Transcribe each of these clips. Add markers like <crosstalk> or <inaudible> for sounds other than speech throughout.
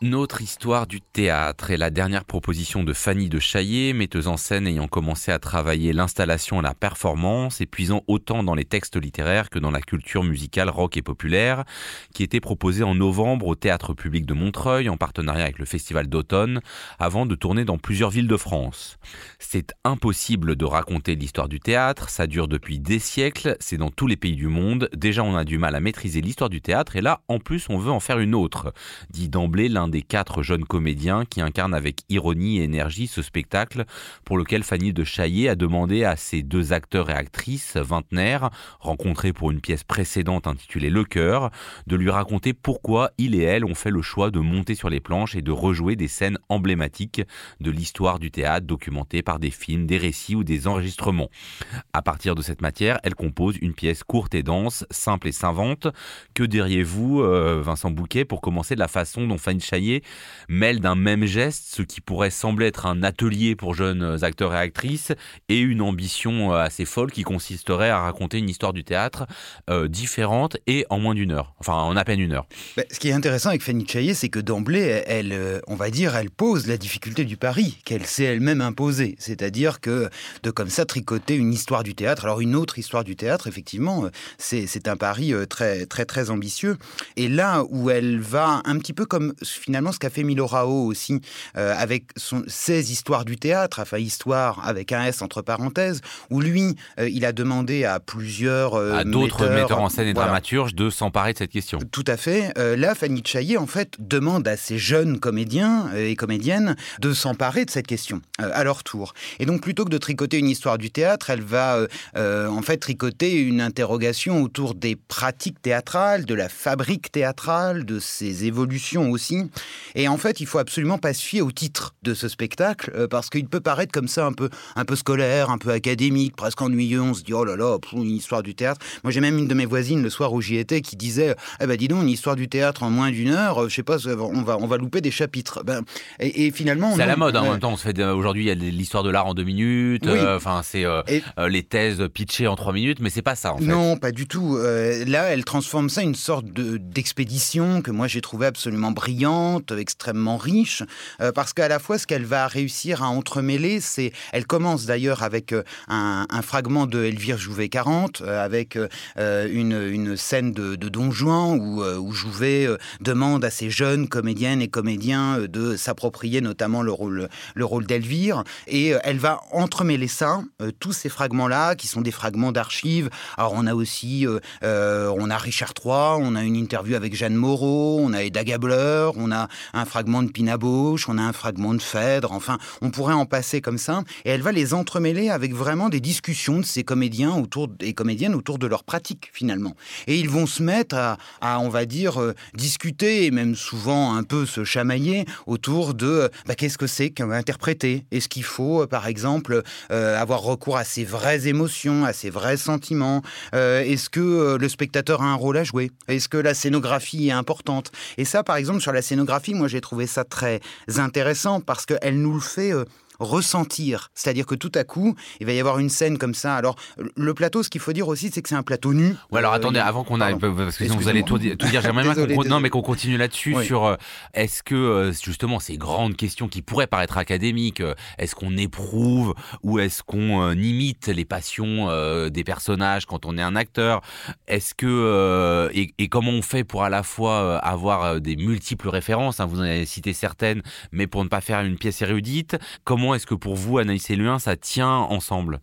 Une autre histoire du théâtre. Est la dernière proposition de Fanny de Chaillet, metteuse en scène ayant commencé à travailler l'installation et la performance, épuisant autant dans les textes littéraires que dans la culture musicale rock et populaire, qui était proposée en novembre au Théâtre public de Montreuil en partenariat avec le Festival d'automne, avant de tourner dans plusieurs villes de France. C'est impossible de raconter l'histoire du théâtre, ça dure depuis des siècles, c'est dans tous les pays du monde, déjà on a du mal à maîtriser l'histoire du théâtre. Et là en plus on veut en faire une autre, dit d'emblée l'un des quatre jeunes comédiens qui incarne avec ironie et énergie ce spectacle pour lequel Fanny de Chaillet a demandé à ses deux acteurs et actrices vingtenaires, rencontrés pour une pièce précédente intitulée Le Cœur, de lui raconter pourquoi il et elle ont fait le choix de monter sur les planches et de rejouer des scènes emblématiques de l'histoire du théâtre documentées par des films, des récits ou des enregistrements. À partir de cette matière, elle compose une pièce courte et dense, simple et savante. Que diriez-vous, euh, Vincent Bouquet, pour commencer de la façon dont Fanny Chaillet mêle d'un même geste ce qui pourrait sembler être un atelier pour jeunes acteurs et actrices et une ambition euh, assez folle qui consisterait à raconter une histoire du théâtre euh, différente et en moins d'une heure, enfin en à peine une heure. Bah, ce qui est intéressant avec Fanny Chaillet, c'est que d'emblée, elle, euh, on va dire, elle pose la difficulté du pari qu'elle s'est elle-même imposée, c'est-à-dire que de comme ça tricoter une histoire du théâtre, alors une autre histoire du théâtre, effectivement, c'est un pari très très très ambitieux. Et là où elle va un petit peu comme finalement ce qu'a fait Milo Rao aussi euh, avec son, ses histoires du théâtre, enfin histoire avec un S entre parenthèses, où lui, euh, il a demandé à plusieurs euh, à d'autres metteurs, en scène et dramaturges de s'emparer de cette question. Tout à fait. là, Fanny Chaillet en fait demande à ces jeunes comédiens et comédiennes de s'emparer de cette question à leur tour. Et donc plutôt que de tricoter une histoire du théâtre, elle va en fait tricoter une interrogation autour des pratiques théâtrales, de la fabrique théâtrale, de ses évolutions aussi et en fait, il faut absolument pas se fier au titre de ce spectacle euh, parce qu'il peut paraître comme ça un peu, un peu scolaire, un peu académique, presque ennuyeux. On se dit oh là là, une histoire du théâtre. Moi, j'ai même une de mes voisines le soir où j'y étais qui disait eh ben dis donc une histoire du théâtre en moins d'une heure, euh, je sais pas, on va on va louper des chapitres. Ben, et, finalement, c'est à la mode. Hein, en même temps, on se fait aujourd'hui il y a l'histoire de l'art en deux minutes. Euh, enfin, c'est les thèses pitchées en trois minutes, mais c'est pas ça. En fait. Non, pas du tout. là, elle transforme ça en une sorte d'expédition que moi j'ai trouvé absolument brillante extrêmement riche, euh, parce qu'à la fois, ce qu'elle va réussir à entremêler, c'est. Elle commence d'ailleurs avec euh, un, fragment de Elvire Jouvet 40, euh, avec une, une, scène de, Don Juan, où, où Jouvet demande à ces jeunes comédiennes et comédiens de s'approprier notamment le rôle, le rôle d'Elvire. Et elle va entremêler ça, tous ces fragments-là, qui sont des fragments d'archives. Alors, on a aussi. on a Richard III, on a une interview avec Jeanne Moreau, on a Eda Gabler, on a un fragment de Pina Bausch, on a un fragment de Phèdre, enfin, on pourrait en passer comme ça. Et elle va les entremêler avec vraiment des discussions de ces comédiens autour, et comédiennes autour de leur pratique, finalement. Et ils vont se mettre à, on va dire, euh, discuter, et même souvent un peu se chamailler autour de euh, bah, qu'est-ce que c'est qu'interpréter Est-ce qu'il faut, euh, par exemple, avoir recours à ses vraies émotions, à ses vrais sentiments? Est-ce que le spectateur a un rôle à jouer? Est-ce que la scénographie est importante? Et ça, par exemple, sur la scénographie, moi j'ai trouvé ça très intéressant parce qu'elle nous le fait euh, ressentir. C'est-à-dire que tout à coup, il va y avoir une scène comme ça. Alors, le plateau, ce qu'il faut dire aussi, c'est que c'est un plateau nu. Ouais, alors attendez, euh, avant qu'on aille, parce que sinon vous allez tout, dire, j'aimerais <laughs> bien qu'on non, mais qu'on continue là-dessus sur euh, est-ce que euh, justement ces grandes questions qui pourraient paraître académiques, est-ce qu'on éprouve ou est-ce qu'on imite les passions des personnages quand on est un acteur? Est-ce que et, et, comment on fait pour à la fois avoir des multiples références? Hein, Vous en avez cité certaines, mais pour ne pas faire une pièce érudite. Comment est-ce que pour vous, Anaïs et Luin, ça tient ensemble?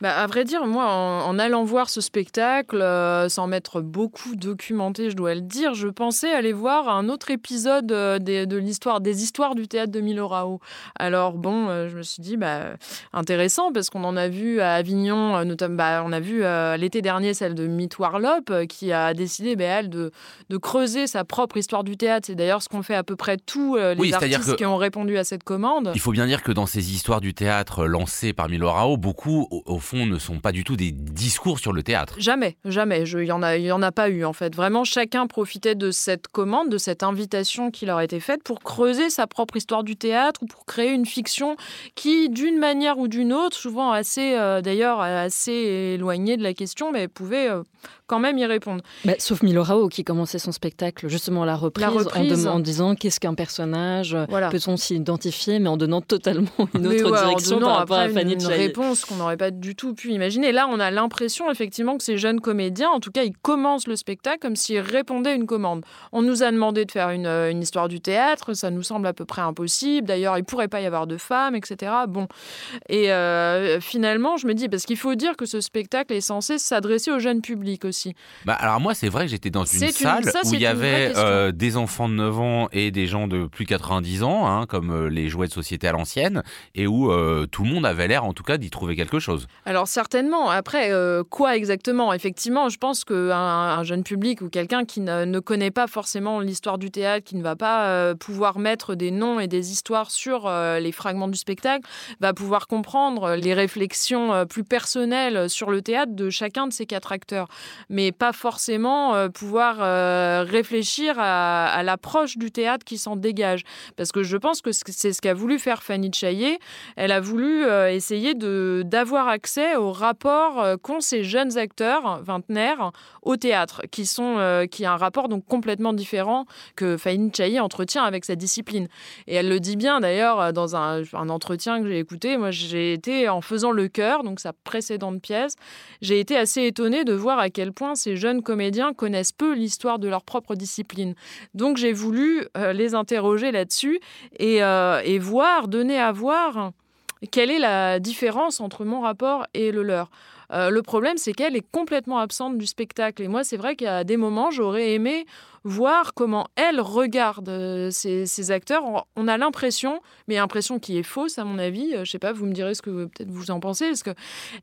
Bah, à vrai dire, moi, en, allant voir ce spectacle, euh, sans m'être beaucoup documenté, je dois le dire, je pensais aller voir un autre épisode euh, de l'histoire, des histoires du théâtre de Milorao. Alors bon, euh, je me suis dit, bah, intéressant, parce qu'on en a vu à Avignon, notamment, bah, on a vu l'été dernier celle de Meet Warlop, qui a décidé, bah, elle, de, de, creuser sa propre histoire du théâtre. C'est d'ailleurs ce qu'ont fait à peu près tous les artistes qui ont répondu à cette commande. Il faut bien dire que dans ces ces histoires du théâtre lancées par Milo Rao, beaucoup, au, fond, ne sont pas du tout des discours sur le théâtre. Jamais, jamais. Il n'y en, a, y en a pas eu, en fait. Vraiment, chacun profitait de cette commande, de cette invitation qui leur a été faite pour creuser sa propre histoire du théâtre ou pour créer une fiction qui, d'une manière ou d'une autre, souvent assez, euh, d'ailleurs, assez éloignée de la question, mais pouvait euh, quand même y répondre. Bah, sauf Milo Rao qui commençait son spectacle justement à la reprise, En, disant qu'est-ce qu'un personnage, peut-on s'y identifier, mais en donnant totalement <laughs> une autre direction par rapport à Fanny Une réponse qu'on n'aurait pas du tout pu imaginer. Là, on a l'impression effectivement que ces jeunes comédiens, en tout cas, ils commencent le spectacle comme s'ils répondaient à une commande. On nous a demandé de faire une, euh, une histoire du théâtre, ça nous semble à peu près impossible. D'ailleurs, il pourrait pas y avoir de femmes, etc. Bon, et euh, finalement, je me dis parce qu'il faut dire que ce spectacle est censé s'adresser au jeune public aussi. Bah, alors moi, c'est vrai que j'étais dans une salle où il y avait euh, des enfants de 9 ans et des gens de plus de 90 ans, hein, comme les jouets de société à l'ancienne, et où euh, tout le monde avait l'air, en tout cas, d'y trouver quelque chose. Alors certainement. Après, quoi exactement? Effectivement, je pense qu'un un jeune public ou quelqu'un qui ne, connaît pas forcément l'histoire du théâtre, qui ne va pas pouvoir mettre des noms et des histoires sur les fragments du spectacle, va pouvoir comprendre les réflexions plus personnelles sur le théâtre de chacun de ces quatre acteurs. Mais pas forcément euh, pouvoir euh, réfléchir à, l'approche du théâtre qui s'en dégage. Parce que je pense que c'est ce qu'a voulu faire Fanny Chaillet. Elle a voulu euh, essayer d'avoir accès au rapport qu'ont ces jeunes acteurs vingtenaires au théâtre, qui, sont, qui a un rapport donc complètement différent que Fanny Chaillet entretient avec sa discipline. Et elle le dit bien d'ailleurs dans un, entretien que j'ai écouté. Moi, j'ai été, en faisant Le Cœur, donc sa précédente pièce, j'ai été assez étonnée de voir à quel point ces jeunes comédiens connaissent peu l'histoire de leur propre discipline. Donc j'ai voulu euh, les interroger là-dessus euh, et voir, donner à voir quelle est la différence entre mon rapport et le leur. Euh, le problème, c'est qu'elle est complètement absente du spectacle. Et moi, c'est vrai qu'à des moments, j'aurais aimé voir comment elle regarde euh, ces, acteurs. On a l'impression, mais impression qui est fausse à mon avis, euh, je sais pas, vous me direz ce que peut-être vous en pensez, parce que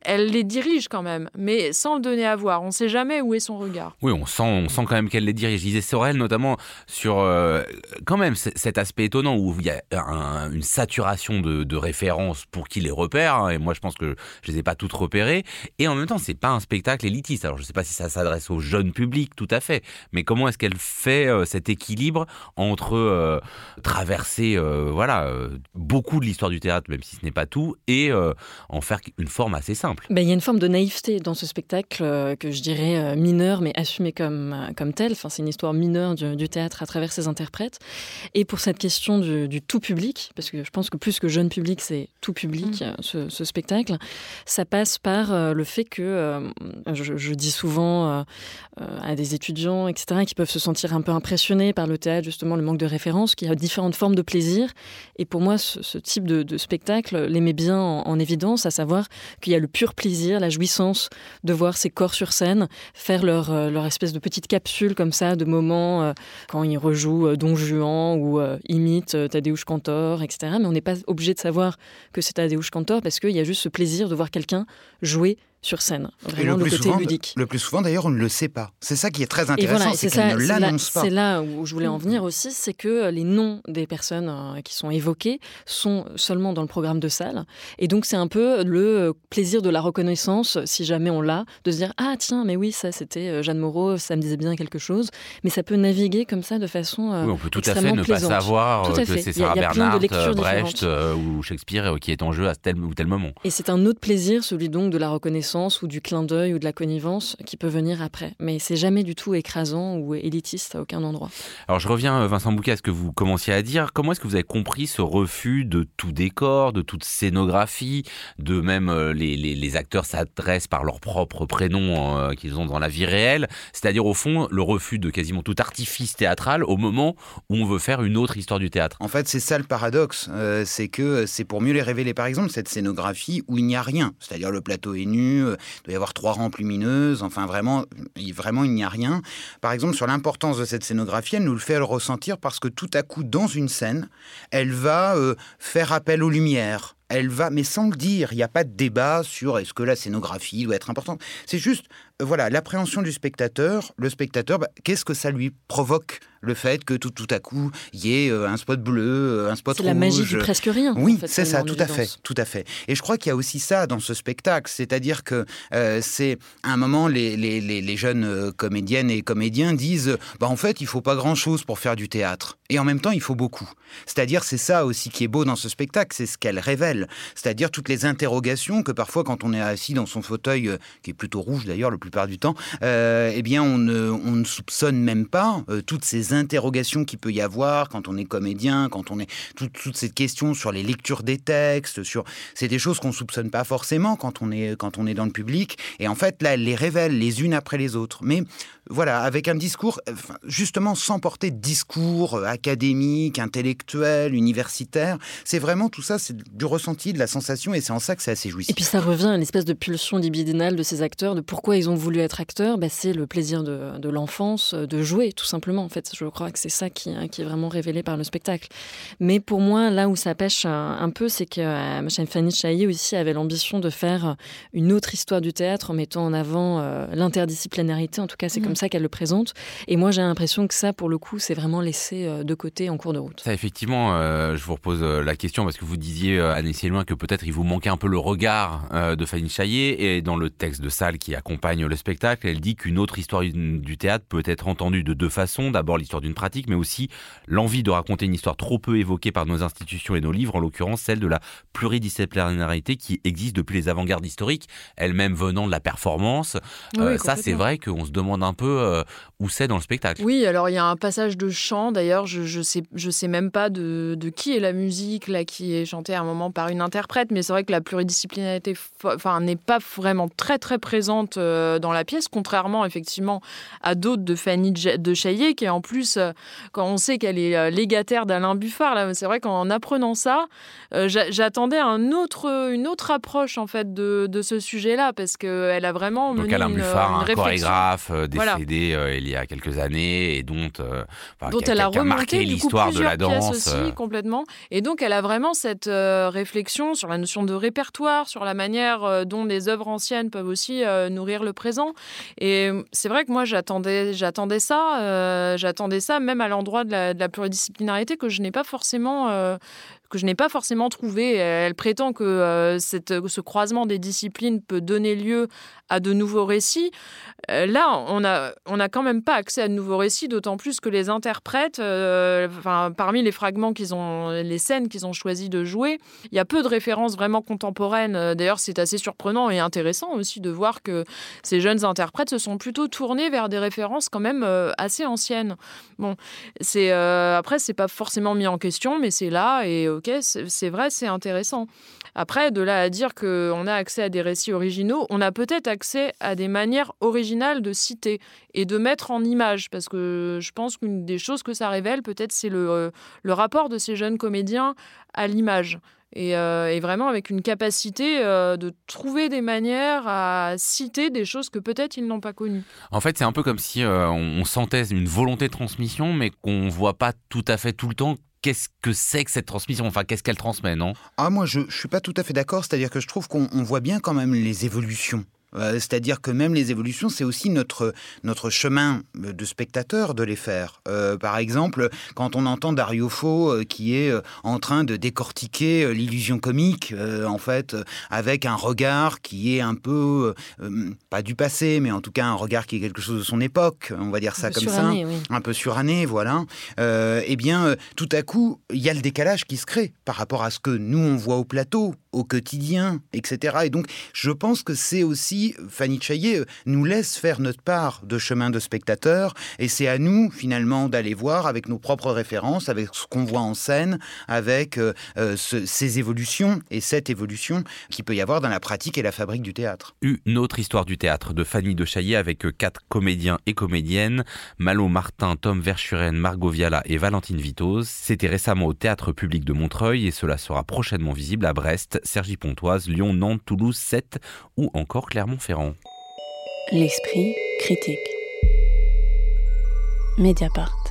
elle les dirige quand même, mais sans le donner à voir. On ne sait jamais où est son regard. Oui, on sent, on sent quand même qu'elle les dirige. Je disais Sorel notamment sur euh, quand même cet aspect étonnant où il y a une saturation de, références pour qu'il les repère. Hein, et moi, je pense que je les ai pas toutes repérées. Et en même temps, c'est pas un spectacle élitiste. Alors, je sais pas si ça s'adresse au jeune public, tout à fait. Mais comment est-ce qu'elle fait euh, cet équilibre entre euh, traverser euh, voilà beaucoup de l'histoire du théâtre, même si ce n'est pas tout, et en faire une forme assez simple. Ben, il y a une forme de naïveté dans ce spectacle que je dirais mineur, mais assumé comme, comme tel. Enfin, c'est une histoire mineure du, théâtre à travers ses interprètes. Et pour cette question du, tout public, parce que je pense que plus que jeune public, c'est tout public, mm. ce, spectacle, ça passe par le fait que, je, je, dis souvent à des étudiants, etc., qui peuvent se sentir un peu impressionné par le théâtre, justement, le manque de références, qu'il y a différentes formes de plaisir. Et pour moi, ce, type de, spectacle les met bien en, évidence, à savoir qu'il y a le pur plaisir, la jouissance de voir ces corps sur scène faire leur, euh, leur espèce de petite capsule comme ça, de moments euh, quand ils rejouent euh, Don Juan ou imitent Tadeusz Cantor, etc. Mais on n'est pas obligé de savoir que c'est Tadeusz Cantor parce qu'il y a juste ce plaisir de voir quelqu'un jouer sur scène. Vraiment, le, côté souvent, ludique. Le plus souvent, d'ailleurs, on ne le sait pas. C'est ça qui est très intéressant, c'est qu'elle ne l'annonce pas. C'est là où je voulais en venir aussi, c'est que les noms des personnes euh, qui sont évoquées sont seulement dans le programme de salle. Et donc, c'est un peu le plaisir de la reconnaissance, si jamais on l'a, de se dire Ah, tiens, mais oui, ça, c'était euh, Jeanne Moreau, ça me disait bien quelque chose. Mais ça peut naviguer comme ça de façon. Euh, oui, on peut tout à fait ne pas savoir que c'est Sarah Bernhardt, Brecht ou Shakespeare qui est en jeu à tel ou tel moment. Et c'est un autre plaisir, celui donc de la reconnaissance ou du clin d'œil ou de la connivence qui peut venir après. Mais c'est jamais du tout écrasant ou élitiste à aucun endroit. Alors je reviens, euh, Vincent Bouquet, à ce que vous commenciez à dire. Comment est-ce que vous avez compris ce refus de tout décor, de toute scénographie, de même euh, les, les, acteurs s'adressent par leur propre prénom euh, qu'ils ont dans la vie réelle? C'est-à-dire au fond le refus de quasiment tout artifice théâtral au moment où on veut faire une autre histoire du théâtre. En fait, c'est ça le paradoxe. c'est que c'est pour mieux les révéler. Par exemple, cette scénographie où il n'y a rien. C'est-à-dire le plateau est nu, il doit y avoir trois rampes lumineuses, enfin vraiment, vraiment il n'y a rien. Par exemple, sur l'importance de cette scénographie, elle nous le fait le ressentir parce que tout à coup, dans une scène, elle va euh, faire appel aux lumières, elle va, mais sans le dire, il n'y a pas de débat sur est-ce que la scénographie doit être importante. C'est juste, voilà, l'appréhension du spectateur, le spectateur, bah, qu'est-ce que ça lui provoque le fait que tout, tout à coup, il y ait euh, un spot bleu, euh, un spot rouge. C'est la magie du presque rien. Oui, c'est ça, tout à fait, tout à fait. Et je crois qu'il y a aussi ça dans ce spectacle, c'est-à-dire que euh, c'est à un moment les, les, les, jeunes comédiennes et comédiens disent, bah en fait, il faut pas grand-chose pour faire du théâtre, et en même temps, il faut beaucoup. C'est-à-dire, c'est ça aussi qui est beau dans ce spectacle, c'est ce qu'elle révèle, c'est-à-dire toutes les interrogations que parfois, quand on est assis dans son fauteuil, qui est plutôt rouge d'ailleurs la plupart du temps, eh bien, on ne, on ne soupçonne même pas toutes ces interrogations qu'il peut y avoir quand on est comédien, quand on est toute cette question sur les lectures des textes, sur c'est des choses qu'on soupçonne pas forcément quand on est quand on est dans le public. Et en fait là, elle les révèle les unes après les autres. Mais voilà, avec un discours, justement sans porter de discours euh, académique, intellectuel, universitaire. C'est vraiment tout ça, c'est du ressenti, de la sensation, et c'est en ça que c'est assez jouissif. Et puis ça revient à une espèce de pulsion libidinale de ces acteurs, de pourquoi ils ont voulu être acteurs. Bah, c'est le plaisir de, de l'enfance, de jouer, tout simplement. En fait, je crois que c'est ça qui, hein, qui, est vraiment révélé par le spectacle. Mais pour moi, là où ça pêche un, peu, c'est que euh, Fanny Chaillet aussi avait l'ambition de faire une autre histoire du théâtre en mettant en avant euh, l'interdisciplinarité. En tout cas, c'est mmh. comme ça qu'elle le présente. Et moi, j'ai l'impression que ça, pour le coup, c'est vraiment laissé euh, de côté en cours de route. Ça, effectivement, euh, je vous repose euh, la question parce que vous disiez, Anne loin que peut-être il vous manquait un peu le regard de Fanny Chaillet. Et dans le texte de salle qui accompagne le spectacle, elle dit qu'une autre histoire du théâtre peut être entendue de deux façons. D'abord, l'histoire d'une pratique, mais aussi l'envie de raconter une histoire trop peu évoquée par nos institutions et nos livres, en l'occurrence celle de la pluridisciplinarité qui existe depuis les avant-gardes historiques, elle-même venant de la performance. ça, c'est vrai qu'on se demande un peu où c'est dans le spectacle. Oui, alors il y a un passage de chant. D'ailleurs, je, je sais, je sais même pas de, de, qui est la musique là qui est chantée à un moment par une interprète, mais c'est vrai que la pluridisciplinarité, enfin, n'est pas vraiment très très présente euh, dans la pièce, contrairement effectivement à d'autres de Fanny de Chaillet, qui en plus, euh, quand on sait qu'elle est euh, légataire d'Alain Buffard, là, c'est vrai qu'en apprenant ça, j'attendais un autre, une autre approche en fait de, de ce sujet-là, parce qu'elle a vraiment Donc mené Alain une, Buffard, une un chorégraphe décédé il y a quelques années et dont, dont elle a, a marqué l'histoire de la danse aussi, complètement. Et donc elle a vraiment cette réflexion sur la notion de répertoire, sur la manière dont des œuvres anciennes peuvent aussi nourrir le présent. Et c'est vrai que moi j'attendais, j'attendais ça, j'attendais ça même à l'endroit de la, de la pluridisciplinarité que je n'ai pas forcément que je n'ai pas forcément trouvé. Elle prétend que euh, cette, ce croisement des disciplines peut donner lieu à de nouveaux récits. Euh, là, on n'a on a quand même pas accès à de nouveaux récits, d'autant plus que les interprètes, euh, enfin, parmi les fragments qu'ils ont, les scènes qu'ils ont choisi de jouer, il y a peu de références vraiment contemporaines. D'ailleurs, c'est assez surprenant et intéressant aussi de voir que ces jeunes interprètes se sont plutôt tournés vers des références quand même assez anciennes. Bon, c'est après, c'est pas forcément mis en question, mais c'est là et ok, c'est vrai, c'est intéressant. Après, de là à dire qu'on a accès à des récits originaux, on a peut-être accès à des manières originales de citer et de mettre en image, parce que je pense qu'une des choses que ça révèle, peut-être, c'est le, euh, rapport de ces jeunes comédiens à l'image. Et, euh, vraiment avec une capacité euh, de trouver des manières à citer des choses que peut-être ils n'ont pas connues. En fait, c'est un peu comme si on sentait une volonté de transmission, mais qu'on voit pas tout à fait tout le temps qu'est-ce que c'est que cette transmission? Enfin, qu'est-ce qu'elle transmet, non? Ah, moi, je ne suis pas tout à fait d'accord. C'est-à-dire que je trouve qu'on voit bien quand même les évolutions euh, c'est-à-dire que même les évolutions, c'est aussi notre, notre chemin de spectateur de les faire. Euh, par exemple, quand on entend Dario Fo euh, qui est en train de décortiquer l'illusion comique, en fait, avec un regard qui est un peu, pas du passé, mais en tout cas un regard qui est quelque chose de son époque, on va dire ça comme ça, un peu suranné, voilà, eh bien, tout à coup, il y a le décalage qui se crée par rapport à ce que nous, on voit au plateau, au quotidien, etc. Et donc, je pense que c'est aussi, Fanny Chaillet euh, nous laisse faire notre part de chemin de spectateur, et c'est à nous, finalement, d'aller voir avec nos propres références, avec ce qu'on voit en scène, avec euh, euh, ces évolutions et cette évolution qu'il peut y avoir dans la pratique et la fabrique du théâtre. Une autre histoire du théâtre de Fanny de Chaillet avec quatre comédiens et comédiennes, Malo Martin, Tom Verschuren, Margot Viala et Valentine Vitoz. C'était récemment au Théâtre public de Montreuil et cela sera prochainement visible à Brest, Sergi Pontoise, Lyon, Nantes, Toulouse, Sète ou encore Clermont-Ferrand. L'esprit critique. Mediapart.